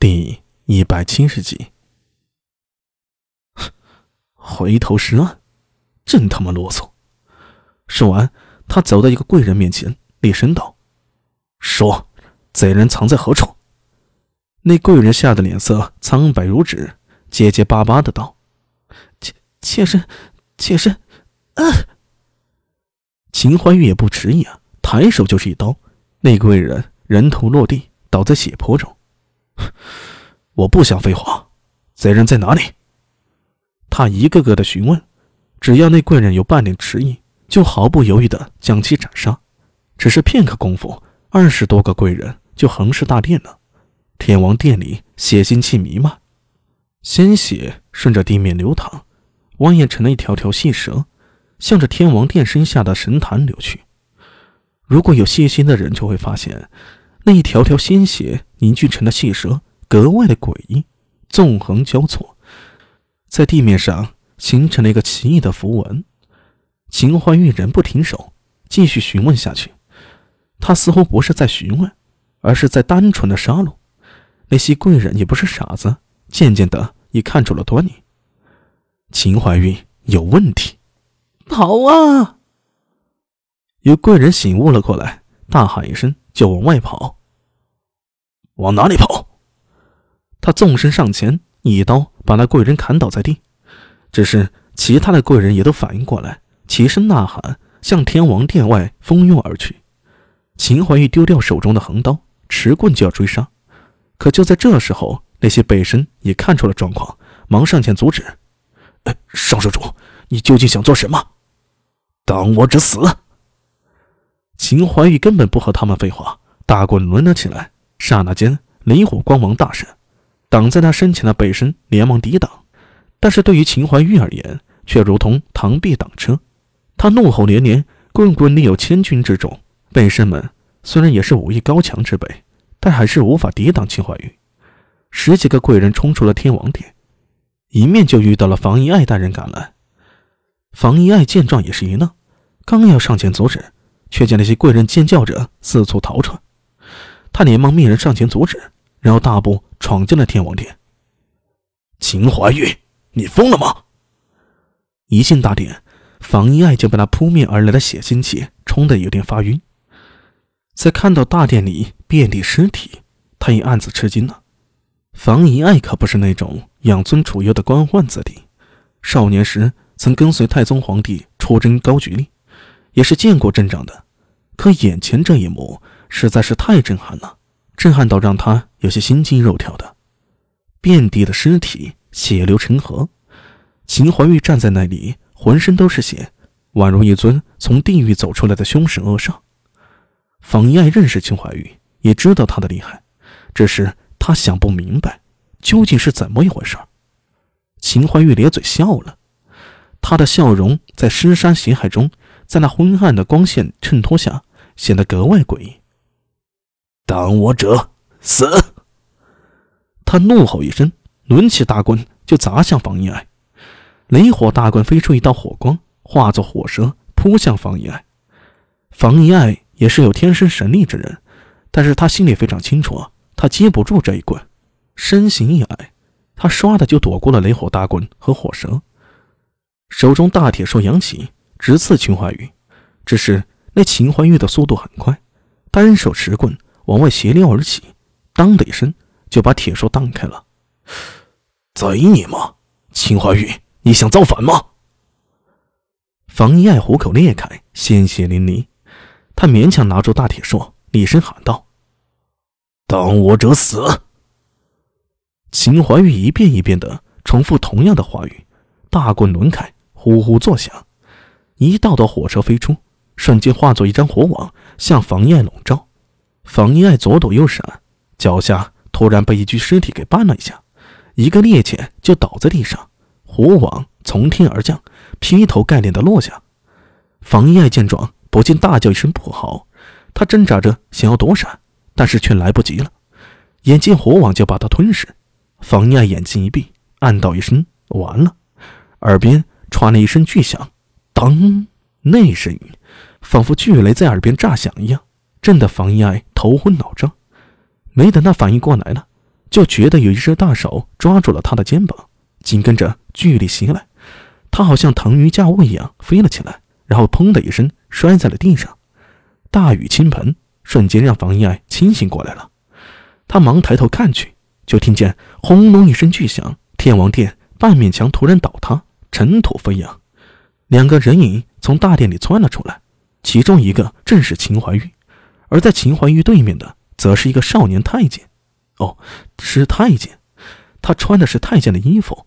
第一百七十集，回头是岸，真他妈啰嗦！说完，他走到一个贵人面前，厉声道：“说，贼人藏在何处？”那贵人吓得脸色苍白如纸，结结巴巴的道：“妾妾身，妾身……啊！”秦怀玉也不迟疑啊，抬手就是一刀，那贵人人头落地，倒在血泊中。我不想废话，贼人在哪里？他一个个的询问，只要那贵人有半点迟疑，就毫不犹豫的将其斩杀。只是片刻功夫，二十多个贵人就横尸大殿了。天王殿里血腥气弥漫，鲜血顺着地面流淌，蜿蜒成了一条条细蛇，向着天王殿身下的神坛流去。如果有细心的人，就会发现。那一条条鲜血凝聚成的细蛇格外的诡异，纵横交错，在地面上形成了一个奇异的符文。秦怀玉仍不停手，继续询问下去。他似乎不是在询问，而是在单纯的杀戮。那些贵人也不是傻子，渐渐的也看出了端倪。秦怀玉有问题，跑啊！有贵人醒悟了过来，大喊一声。就往外跑，往哪里跑？他纵身上前，一刀把那贵人砍倒在地。只是其他的贵人也都反应过来，齐声呐喊，向天王殿外蜂拥而去。秦怀玉丢掉手中的横刀，持棍就要追杀。可就在这时候，那些北身也看出了状况，忙上前阻止：“上社主，你究竟想做什么？挡我者死！”秦怀玉根本不和他们废话，大棍抡了起来。刹那间，雷火光芒大闪，挡在他身前的北神连忙抵挡，但是对于秦怀玉而言，却如同螳臂挡车。他怒吼连连，棍棍力有千钧之重。北神们虽然也是武艺高强之辈，但还是无法抵挡秦怀玉。十几个贵人冲出了天王殿，一面就遇到了房遗爱带人赶来。房遗爱见状也是一愣，刚要上前阻止。却见那些贵人尖叫着四处逃窜，他连忙命人上前阻止，然后大步闯进了天王殿。秦怀玉，你疯了吗？一进大殿，房一爱就被那扑面而来的血腥气冲得有点发晕。在看到大殿里遍地尸体，他也暗自吃惊了。房一爱可不是那种养尊处优的官宦子弟，少年时曾跟随太宗皇帝出征高句丽。也是见过阵仗的，可眼前这一幕实在是太震撼了，震撼到让他有些心惊肉跳的。遍地的尸体，血流成河。秦怀玉站在那里，浑身都是血，宛如一尊从地狱走出来的凶神恶煞。方一爱认识秦怀玉，也知道他的厉害，只是他想不明白究竟是怎么一回事。秦怀玉咧嘴笑了，他的笑容在尸山血海中。在那昏暗的光线衬托下，显得格外诡异。挡我者死！他怒吼一声，抡起大棍就砸向房一爱。雷火大棍飞出一道火光，化作火蛇扑向房一爱。房一爱也是有天生神力之人，但是他心里非常清楚，他接不住这一棍。身形一矮，他唰的就躲过了雷火大棍和火蛇，手中大铁树扬起。直刺秦怀玉，只是那秦怀玉的速度很快，单手持棍往外斜撩而起，当的一声就把铁树荡开了。贼你妈！秦怀玉，你想造反吗？房一爱虎口裂开，鲜血淋漓，他勉强拿住大铁树，厉声喊道：“挡我者死！”秦怀玉一遍一遍的重复同样的话语，大棍抡开，呼呼作响。一道道火车飞出，瞬间化作一张火网，向房一爱笼罩。房一爱左躲右闪，脚下突然被一具尸体给绊了一下，一个趔趄就倒在地上。火网从天而降，劈头盖脸的落下。房一爱见状，不禁大叫一声不好，他挣扎着想要躲闪，但是却来不及了，眼见火网就把他吞噬。房一爱眼睛一闭，暗道一声完了，耳边传来一声巨响。当，那声音仿佛巨雷在耳边炸响一样，震得房一爱头昏脑胀。没等他反应过来了，就觉得有一只大手抓住了他的肩膀，紧跟着巨力袭来，他好像腾云驾雾一样飞了起来，然后砰的一声摔在了地上。大雨倾盆，瞬间让房一爱清醒过来了。他忙抬头看去，就听见轰隆一声巨响，天王殿半面墙突然倒塌，尘土飞扬，两个人影从大殿里窜了出来，其中一个正是秦怀玉，而在秦怀玉对面的则是一个少年太监。哦，是太监，他穿的是太监的衣服，